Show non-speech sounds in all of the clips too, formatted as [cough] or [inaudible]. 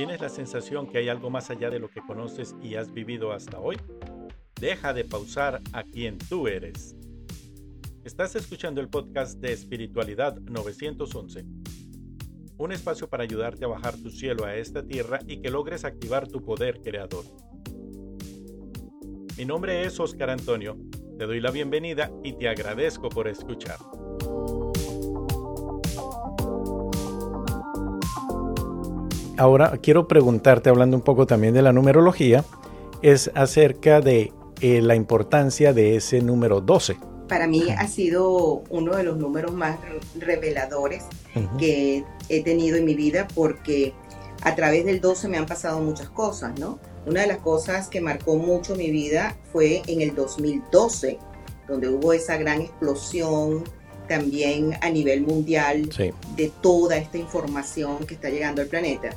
¿Tienes la sensación que hay algo más allá de lo que conoces y has vivido hasta hoy? Deja de pausar a quien tú eres. Estás escuchando el podcast de Espiritualidad 911, un espacio para ayudarte a bajar tu cielo a esta tierra y que logres activar tu poder creador. Mi nombre es Oscar Antonio, te doy la bienvenida y te agradezco por escuchar. Ahora quiero preguntarte, hablando un poco también de la numerología, es acerca de eh, la importancia de ese número 12. Para mí ha sido uno de los números más reveladores que he tenido en mi vida porque a través del 12 me han pasado muchas cosas, ¿no? Una de las cosas que marcó mucho mi vida fue en el 2012, donde hubo esa gran explosión también a nivel mundial de toda esta información que está llegando al planeta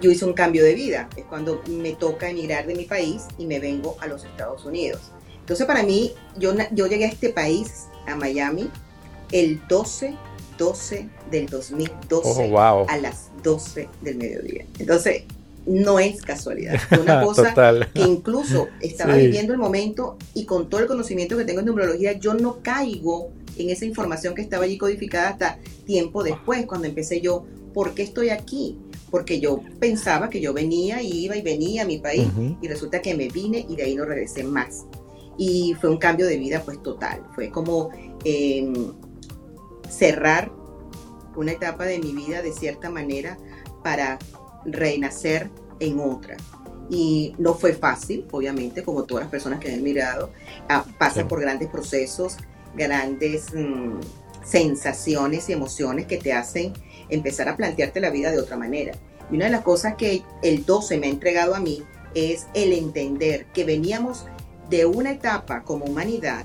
yo hice un cambio de vida. Es cuando me toca emigrar de mi país y me vengo a los Estados Unidos. Entonces para mí, yo, yo llegué a este país, a Miami, el 12, 12 del 2012 a las 12 del mediodía. Entonces, no es casualidad. Es una [laughs] cosa que incluso estaba viviendo el momento y con todo el conocimiento que tengo en numerología, yo no caigo en esa información que estaba allí codificada hasta tiempo después, cuando empecé yo, ¿por qué estoy aquí? porque yo pensaba que yo venía, y iba y venía a mi país y resulta que me vine y de ahí no regresé más. Y fue un cambio de vida pues total, fue como em, cerrar una etapa de mi vida de cierta manera para renacer en otra. Y no fue fácil, obviamente, como todas las personas que han mirado, ah, pasan por grandes procesos, grandes mm, sensaciones y emociones que te hacen empezar a plantearte la vida de otra manera. Y una de las cosas que el 12 me ha entregado a mí es el entender que veníamos de una etapa como humanidad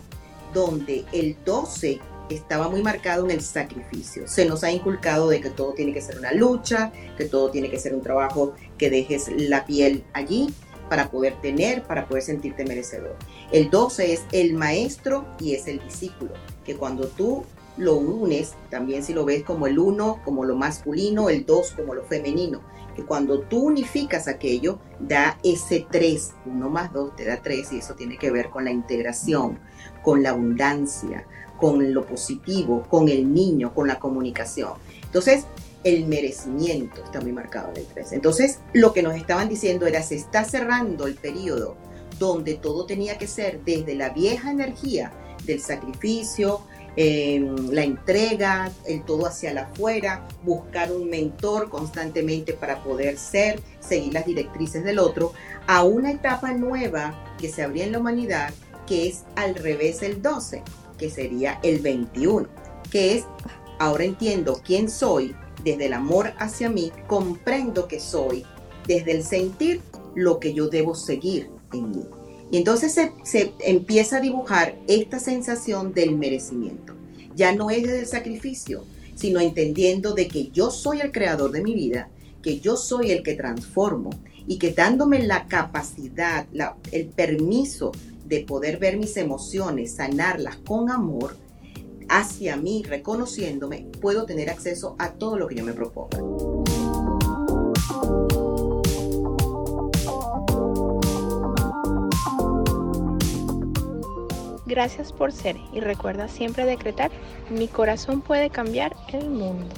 donde el 12 estaba muy marcado en el sacrificio. Se nos ha inculcado de que todo tiene que ser una lucha, que todo tiene que ser un trabajo que dejes la piel allí para poder tener, para poder sentirte merecedor. El 12 es el maestro y es el discípulo, que cuando tú lo unes, también si lo ves como el uno, como lo masculino, el dos como lo femenino, que cuando tú unificas aquello, da ese tres, uno más dos te da tres y eso tiene que ver con la integración, con la abundancia, con lo positivo, con el niño, con la comunicación. Entonces, el merecimiento está muy marcado en el 3. Entonces, lo que nos estaban diciendo era, se está cerrando el periodo donde todo tenía que ser desde la vieja energía del sacrificio, la entrega, el todo hacia afuera, buscar un mentor constantemente para poder ser, seguir las directrices del otro, a una etapa nueva que se abría en la humanidad, que es al revés el 12, que sería el 21, que es, ahora entiendo quién soy, desde el amor hacia mí, comprendo que soy, desde el sentir lo que yo debo seguir en mí. Y entonces se, empieza a dibujar esta sensación del merecimiento. Ya no es desde el sacrificio, sino entendiendo de que yo soy el creador de mi vida, que yo soy el que transformo y que dándome la capacidad, el permiso de poder ver mis emociones, sanarlas con amor hacia mí, reconociéndome, puedo tener acceso a todo lo que yo me proponga. Gracias por ser y recuerda siempre decretar, mi corazón puede cambiar el mundo.